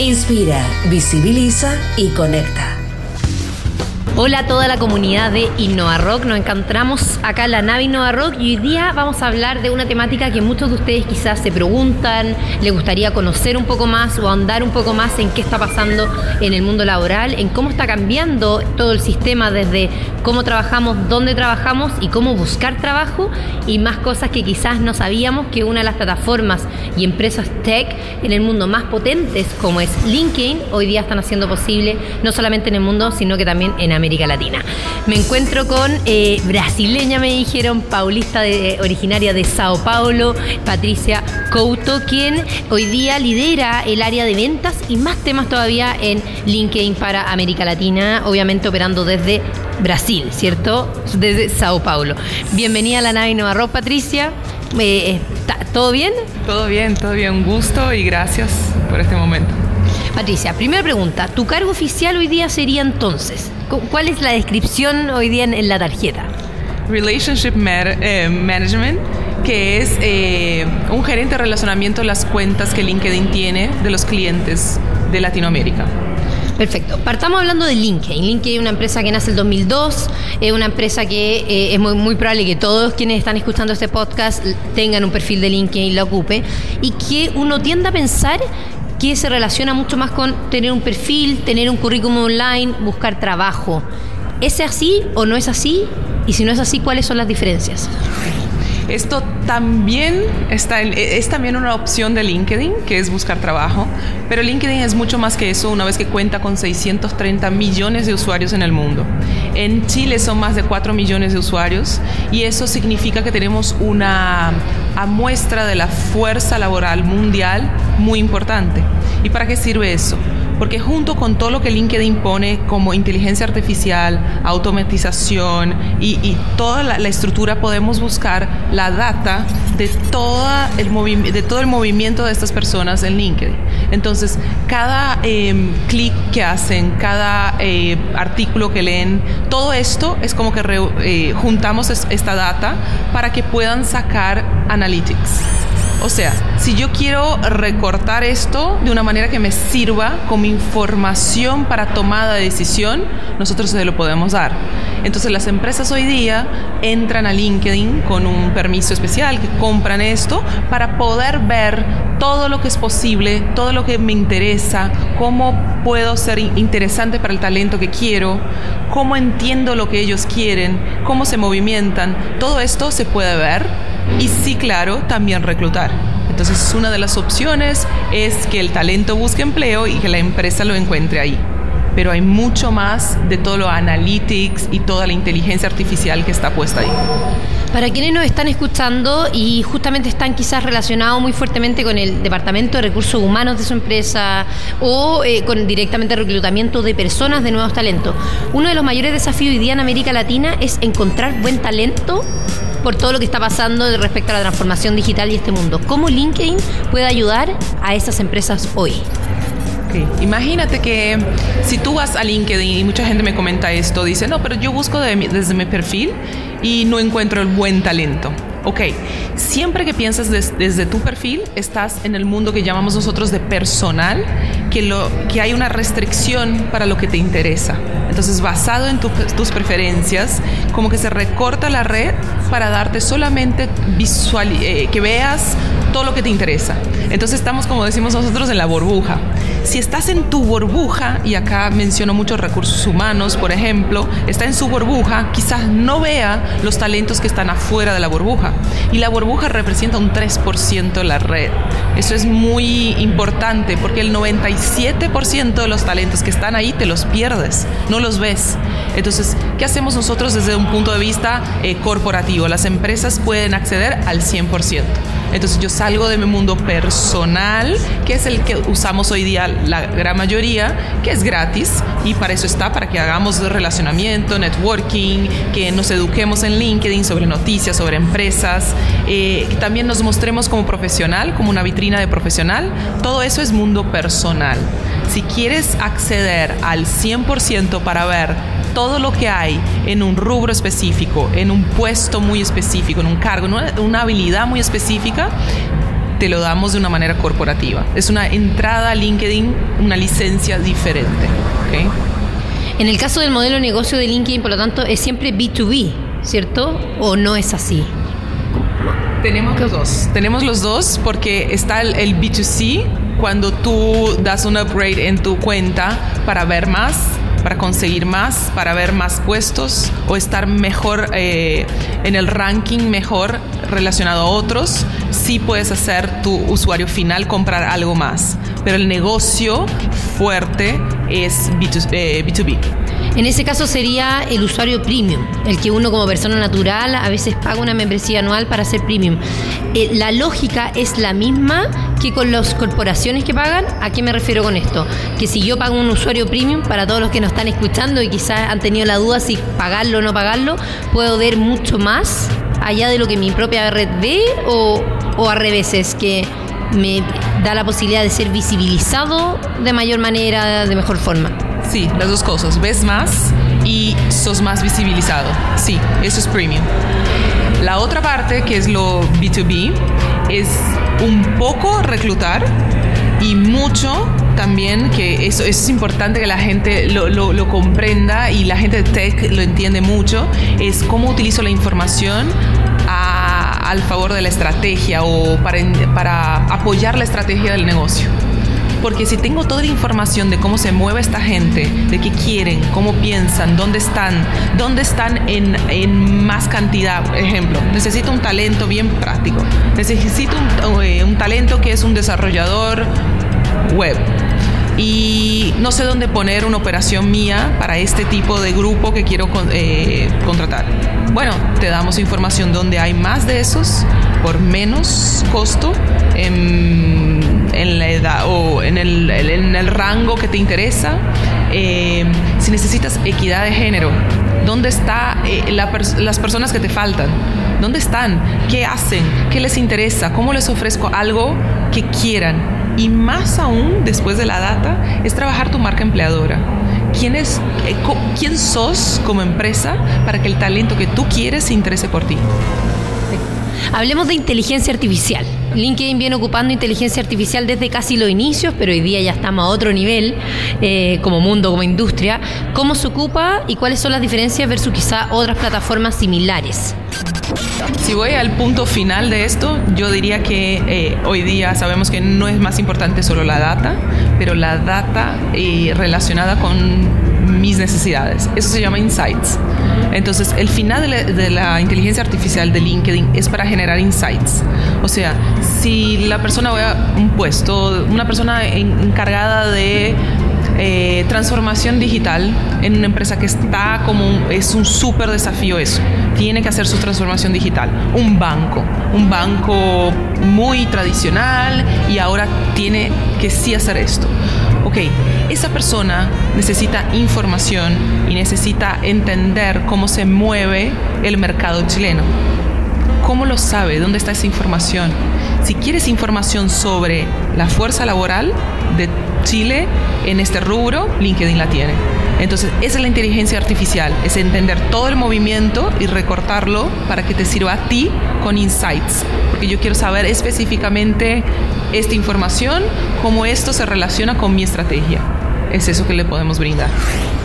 Inspira, visibiliza y conecta. Hola a toda la comunidad de Innova Rock. Nos encontramos acá en la nave Innova Rock y hoy día vamos a hablar de una temática que muchos de ustedes quizás se preguntan, les gustaría conocer un poco más o andar un poco más en qué está pasando en el mundo laboral, en cómo está cambiando todo el sistema desde cómo trabajamos, dónde trabajamos y cómo buscar trabajo y más cosas que quizás no sabíamos que una de las plataformas y empresas tech en el mundo más potentes como es LinkedIn hoy día están haciendo posible no solamente en el mundo sino que también en América América Latina. Me encuentro con eh, brasileña, me dijeron, paulista de, originaria de Sao Paulo, Patricia Couto, quien hoy día lidera el área de ventas y más temas todavía en LinkedIn para América Latina, obviamente operando desde Brasil, ¿cierto? Desde Sao Paulo. Bienvenida a la nave Nueva Patricia. Eh, ¿Todo bien? Todo bien, todo bien. Un gusto y gracias por este momento. Patricia, primera pregunta. ¿Tu cargo oficial hoy día sería entonces? ¿Cuál es la descripción hoy día en, la tarjeta? Relationship eh, Management, que es eh, un gerente de relacionamiento de las cuentas que LinkedIn tiene de los clientes de Latinoamérica. Perfecto. Partamos hablando de LinkedIn. LinkedIn es una empresa que nace en el 2002, es una empresa que eh, es muy, muy, probable que todos quienes están escuchando este podcast tengan un perfil de LinkedIn y lo ocupe, y que uno tiende a pensar que se relaciona mucho más con tener un perfil, tener un currículum online, buscar trabajo. ¿Es así o no es así? Y si no es así, ¿cuáles son las diferencias? Esto también está es también una opción de LinkedIn, que es buscar trabajo, pero LinkedIn es mucho más que eso una vez que cuenta con 630 millones de usuarios en el mundo. En Chile son más de 4 millones de usuarios y eso significa que tenemos una muestra de la fuerza laboral mundial muy importante. ¿Y para qué sirve eso? Porque junto con todo lo que LinkedIn pone como inteligencia artificial, automatización y, toda la, estructura, podemos buscar la data de, toda el de todo el movimiento de estas personas en LinkedIn. Entonces, cada em, clic que hacen, cada eh, artículo que leen, todo esto es como que eh, juntamos esta data para que puedan sacar analytics. O sea, si yo quiero recortar esto de una manera que me sirva como información para tomada de decisión, nosotros se lo podemos dar. Entonces las empresas hoy día entran a LinkedIn con un permiso especial, que compran esto para poder ver todo lo que es posible, todo lo que me interesa, cómo puedo ser interesante para el talento que quiero, cómo entiendo lo que ellos quieren, cómo se movimentan. Todo esto se puede ver y sí, claro, también reclutar. Entonces, una de las opciones es que el talento busque empleo y que la empresa lo encuentre ahí. Pero hay mucho más de todo lo analytics y toda la inteligencia artificial que está puesta ahí. Para quienes nos están escuchando y justamente están quizás relacionados muy fuertemente con el Departamento de Recursos Humanos de su empresa o eh, con directamente reclutamiento de personas de nuevos talentos, uno de los mayores desafíos hoy día en América Latina es encontrar buen talento por todo lo que está pasando respecto a la transformación digital y este mundo. ¿Cómo LinkedIn puede ayudar a esas empresas hoy? Imagínate que si tú vas a LinkedIn y mucha gente me comenta esto, dice, no, pero yo busco desde mi perfil y no encuentro el buen talento. Ok, siempre que piensas desde tu perfil, estás en el mundo que llamamos nosotros de personal, que, lo, que hay una restricción para lo que te interesa. Entonces, basado en tus preferencias, como que se recorta la red para darte solamente visual, eh, que veas todo lo que te interesa. Entonces estamos, como decimos nosotros, en la burbuja. Si estás en tu burbuja, y acá menciono muchos recursos humanos, por ejemplo, está en su burbuja, quizás no vea los talentos que están afuera de la burbuja. Y la burbuja representa un 3% de la red. Eso es muy importante porque el 97% de los talentos que están ahí te los pierdes, no los ves. Entonces, ¿qué hacemos nosotros desde un punto de vista eh, corporativo? Las empresas pueden acceder al 100%. Entonces yo salgo de mi mundo personal, que es el que usamos hoy día la gran mayoría, que es gratis y para eso está, para que hagamos relacionamiento, networking, que nos eduquemos en LinkedIn sobre noticias, sobre empresas, eh, que también nos mostremos como profesional, como una vitrina de profesional. Todo eso es mundo personal. Si quieres acceder al 100% para ver todo lo que hay en un rubro específico, en un puesto muy específico, en un cargo, en una, habilidad muy específica, te lo damos de una manera corporativa. Es una entrada a LinkedIn, una licencia diferente. En el caso del modelo de negocio de LinkedIn, por lo tanto, es siempre B2B, ¿cierto? ¿O no es así? Tenemos los dos. Tenemos los dos porque está el, el B2C, cuando tú das un upgrade en tu cuenta para ver más para conseguir más, para ver más puestos o estar mejor eh, en el ranking, mejor relacionado a otros, sí puedes hacer tu usuario final comprar algo más. Pero el negocio fuerte es B2, B2B. En ese caso sería el usuario premium, el que uno como persona natural a veces paga una membresía anual para ser premium. Eh, la lógica es la misma que con las corporaciones que pagan. ¿A qué me refiero con esto? Que si yo pago un usuario premium, para todos los que nos están escuchando y quizás han tenido la duda si pagarlo o no pagarlo, puedo ver mucho más allá de lo que mi propia red ve o, o a revés, que me da la posibilidad de ser visibilizado de mayor manera, de mejor forma. Sí, las dos cosas. Ves más y sos más visibilizado. Sí, eso es premium. La otra parte, que es lo B2B, es un poco reclutar y mucho también, que eso, es importante que la gente lo, lo, comprenda y la gente de tech lo entiende mucho, es cómo utilizo la información al favor de la estrategia o para, para apoyar la estrategia del negocio. Porque si tengo toda la información de cómo se mueve esta gente, de qué quieren, cómo piensan, dónde están, dónde están en, en más cantidad, por ejemplo, necesito un talento bien práctico, necesito un, eh, un talento que es un desarrollador web y no sé dónde poner una operación mía para este tipo de grupo que quiero eh, contratar. Bueno, te damos información donde hay más de esos por menos costo en, la edad o en el, en el, rango que te interesa. Eh, si necesitas equidad de género, ¿dónde están eh, las personas que te faltan? ¿Dónde están? ¿Qué hacen? ¿Qué les interesa? ¿Cómo les ofrezco algo que quieran? Y más aún, después de la data, es trabajar tu marca empleadora. ¿Quién, es, eh, ¿Quién sos como empresa para que el talento que tú quieres se interese por ti? Hablemos de inteligencia artificial. LinkedIn viene ocupando inteligencia artificial desde casi los inicios, pero hoy día ya estamos a otro nivel, eh, como mundo, como industria. ¿Cómo se ocupa y cuáles son las diferencias versus quizá otras plataformas similares? Si voy al punto final de esto, yo diría que eh, hoy día sabemos que no es más importante solo la data, pero la data relacionada con mis necesidades. Eso se llama insights. Entonces, el final de la, inteligencia artificial de LinkedIn es para generar insights. O sea, si la persona va a un puesto, una persona encargada de eh, transformación digital en una empresa que está como es un súper desafío eso. Tiene que hacer su transformación digital. Un banco, un banco muy tradicional y ahora tiene que sí hacer esto. Ok, esa persona necesita información y necesita entender cómo se mueve el mercado chileno. ¿Cómo lo sabe? ¿Dónde está esa información? Si quieres información sobre la fuerza laboral de Chile en este rubro, LinkedIn la tiene. Entonces, esa es la inteligencia artificial, es entender todo el movimiento y recortarlo para que te sirva a ti con insights. Porque yo quiero saber específicamente esta información, cómo esto se relaciona con mi estrategia. Es eso que le podemos brindar.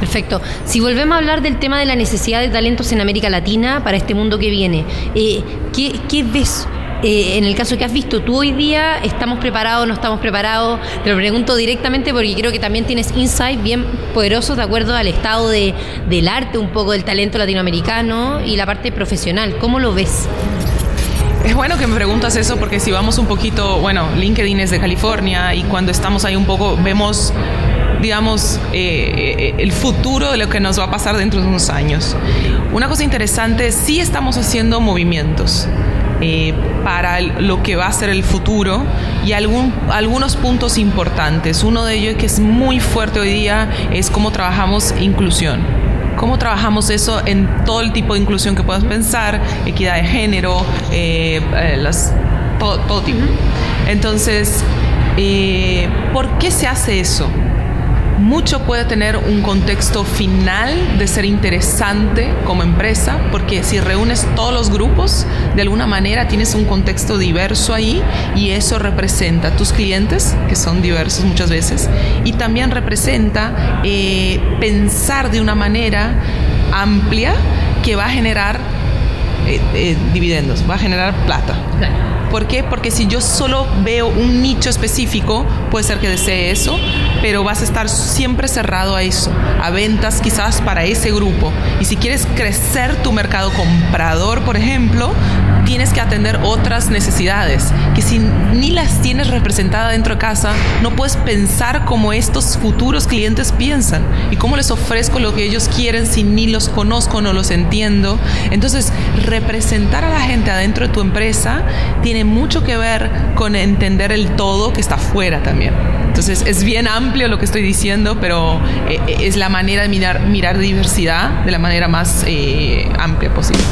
Perfecto. Si volvemos a hablar del tema de la necesidad de talentos en América Latina para este mundo que viene, eh, ¿qué, ¿qué ves eh, en el caso que has visto tú hoy día, ¿estamos preparados, no estamos preparados? Te lo pregunto directamente porque creo que también tienes insight bien poderosos de acuerdo al estado de, del arte, un poco del talento latinoamericano y la parte profesional. ¿Cómo lo ves? Es bueno que me preguntas eso porque si vamos un poquito, bueno, LinkedIn es de California y cuando estamos ahí un poco vemos digamos, eh, el futuro de lo que nos va a pasar dentro de unos años. Una cosa interesante, sí estamos haciendo movimientos. Eh, para lo que va a ser el futuro y algún, algunos puntos importantes. Uno de ellos que es muy fuerte hoy día es cómo trabajamos inclusión. ¿Cómo trabajamos eso en todo el tipo de inclusión que puedas pensar? Equidad de género, las, todo, tipo. Entonces, ¿por qué se hace eso? Mucho puede tener un contexto final de ser interesante como empresa, porque si reúnes todos los grupos, de alguna manera tienes un contexto diverso ahí y eso representa tus clientes, que son diversos muchas veces, y también representa eh, pensar de una manera amplia que va a generar eh, eh, dividendos, va a generar plata. ¿Por qué? Porque si yo solo veo un nicho específico, puede ser que desee eso, pero vas a estar siempre cerrado a eso, a ventas quizás para ese grupo. Y si quieres crecer tu mercado comprador, por ejemplo, tienes que atender otras necesidades que si ni las tienes representadas dentro de casa, no puedes pensar como estos futuros clientes piensan y cómo les ofrezco lo que ellos quieren si ni los conozco, no los entiendo. Entonces, representar a la gente adentro de tu empresa tiene mucho que ver con entender el todo que está fuera también. Entonces es bien amplio lo que estoy diciendo, pero eh, eh, es la manera de mirar, mirar diversidad de la manera más eh, amplia posible.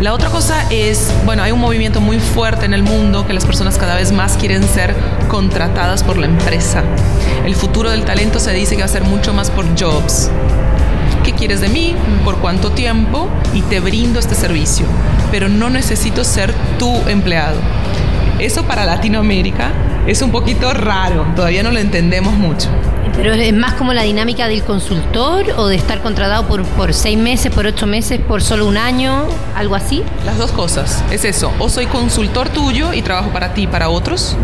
La otra cosa es, bueno, hay un movimiento muy fuerte en el mundo que las personas cada vez más quieren ser contratadas por la empresa. El futuro del talento se dice que va a ser mucho más por jobs. ¿Qué quieres de mí? ¿Por cuánto tiempo? Y te brindo este servicio. Pero no necesito ser tu empleado. Eso para Latinoamérica es un poquito raro, todavía no lo entendemos mucho. Pero es más como la dinámica del consultor o de estar contratado por, por seis meses, por ocho meses, por solo un año, algo así. Las dos cosas, es eso. O soy consultor tuyo y trabajo para ti y para otros,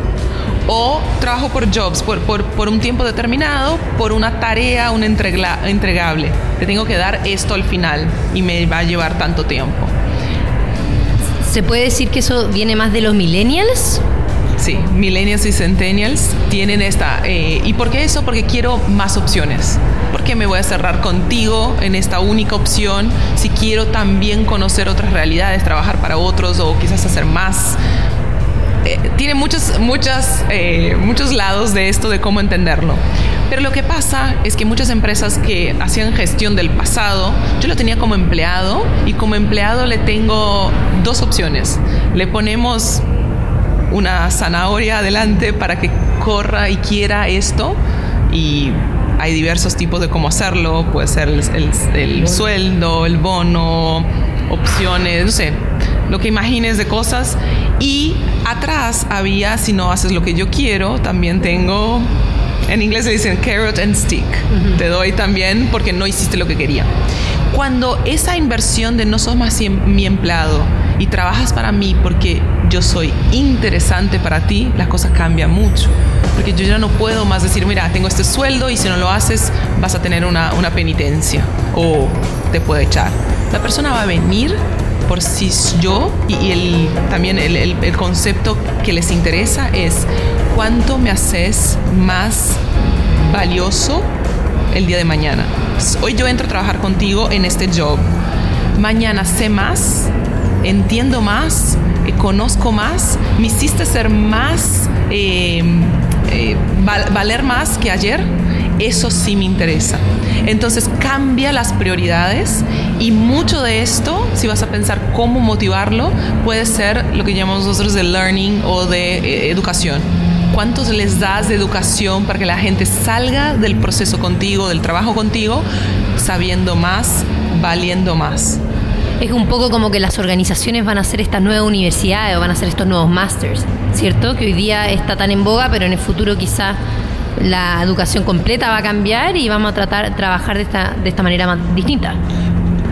o trabajo por jobs, por, por, un tiempo determinado, por una tarea, un entregable. Te tengo que dar esto al final y me va a llevar tanto tiempo. ¿Se puede decir que eso viene más de los millennials? Sí, millennials y centennials tienen esta. Eh, ¿Y por qué eso? Porque quiero más opciones. Porque me voy a cerrar contigo en esta única opción si quiero también conocer otras realidades, trabajar para otros o quizás hacer más? Eh, tiene muchas, eh, muchos lados de esto de cómo entenderlo. Pero lo que pasa es que muchas empresas que hacían gestión del pasado, yo lo tenía como empleado y como empleado le tengo dos opciones. Le ponemos una zanahoria adelante para que corra y quiera esto y hay diversos tipos de cómo hacerlo, puede ser el sueldo, el bono, opciones, no sé, lo que imagines de cosas. Y atrás había, si no haces lo que yo quiero, también tengo, en inglés se dicen carrot and stick. Te doy también porque no hiciste lo que quería. Cuando esa inversión de no sos más mi empleado y trabajas para mí porque yo soy interesante para ti, las cosas cambian mucho. Porque yo ya no puedo más decir, mira, tengo este sueldo y si no lo haces vas a tener una, una penitencia o te puedo echar. La persona va a venir si yo y, el, también el, el, concepto que les interesa es cuánto me haces más valioso el día de mañana. Hoy yo entro a trabajar contigo en este job. Mañana sé más, entiendo más, eh, conozco más, me hiciste ser más, eh, eh, valer más que ayer eso sí me interesa. Entonces cambia las prioridades y mucho de esto, si vas a pensar cómo motivarlo, puede ser lo que llamamos nosotros de learning o de eh, educación. ¿Cuántos les das de educación para que la gente salga del proceso contigo, del trabajo contigo, sabiendo más, valiendo más? Es un poco como que las organizaciones van a hacer estas nuevas universidades o van a hacer estos nuevos masters, ¿cierto? Que hoy día está tan en boga, pero en el futuro quizás la educación completa va a cambiar y vamos a tratar trabajar de esta, de esta manera más distinta.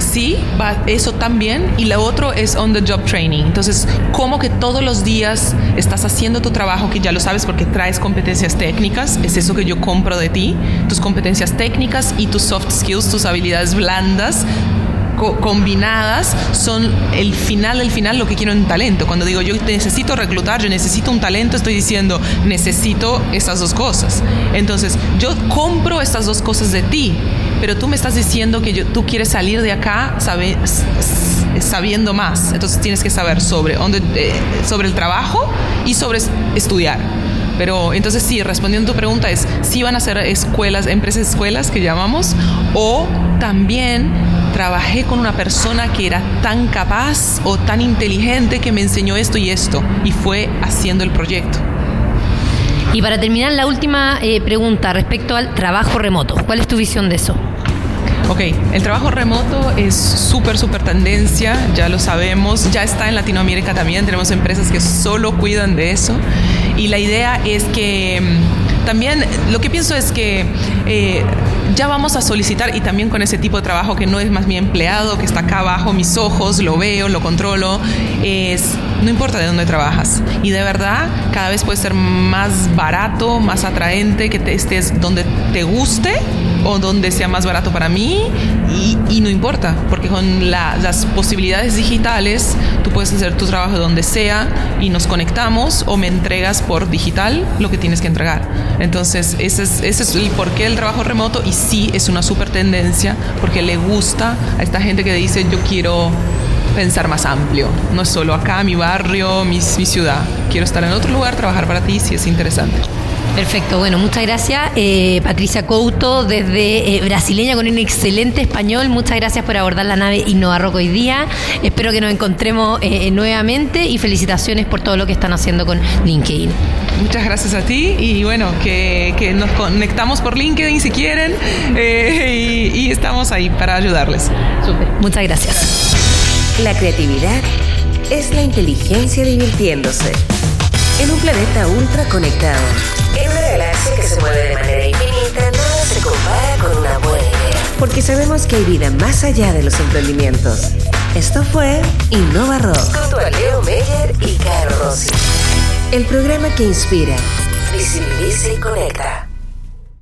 Sí, va, eso también. Y lo otro es on the job training. Entonces, como que todos los días estás haciendo tu trabajo, que ya lo sabes porque traes competencias técnicas, es eso que yo compro de ti, tus competencias técnicas y tus soft skills, tus habilidades blandas combinadas son el final del final lo que quiero en talento. Cuando digo yo necesito reclutar, yo necesito un talento, estoy diciendo necesito estas dos cosas. Entonces, yo compro estas dos cosas de ti, pero tú me estás diciendo que tú quieres salir de acá sabiendo más. Entonces tienes que saber sobre, eh, sobre el trabajo y sobre estudiar. Pero entonces sí, respondiendo a tu pregunta es, si van a ser escuelas, empresas escuelas que llamamos, o también trabajé con una persona que era tan capaz o tan inteligente que me enseñó esto y esto y fue haciendo el proyecto. Y para terminar, la última eh, pregunta respecto al trabajo remoto. ¿Cuál es tu visión de eso? Ok, el trabajo remoto es súper, súper tendencia, ya lo sabemos, ya está en Latinoamérica también, tenemos empresas que solo cuidan de eso y la idea es que mm, también lo que pienso es que eh, ya vamos a solicitar y también con ese tipo de trabajo que no es más mi empleado, que está acá abajo mis ojos, lo veo, lo controlo, es no importa de dónde trabajas. Y de verdad, cada vez puede ser más barato, más atraente que te estés donde te guste o donde sea más barato para mí y, no importa, porque con las posibilidades digitales tú puedes hacer tu trabajo donde sea y nos conectamos o me entregas por digital lo que tienes que entregar. Entonces, ese es, ese es el porqué del trabajo remoto y sí es una super tendencia porque le gusta a esta gente que dice yo quiero pensar más amplio. No solo acá, mi barrio, mi, mi ciudad. Quiero estar en otro lugar, trabajar para ti si es interesante. Perfecto, bueno, muchas gracias. Eh, Patricia Couto, desde eh, brasileña con un excelente español, muchas gracias por abordar la nave Innova hoy día. Espero que nos encontremos eh, nuevamente y felicitaciones por todo lo que están haciendo con LinkedIn. Muchas gracias a ti y bueno, que, nos conectamos por LinkedIn si quieren y, y estamos ahí para ayudarles. Súper, muchas gracias. La creatividad es la inteligencia divirtiéndose en un planeta ultra conectado. Galaxia que se mueve de manera infinita, nada se compara con una buena idea. Porque sabemos que hay vida más allá de los emprendimientos. Esto fue Innova Rock. Junto a Leo Meyer y Caro Rossi. El programa que inspira, visibiliza y conecta.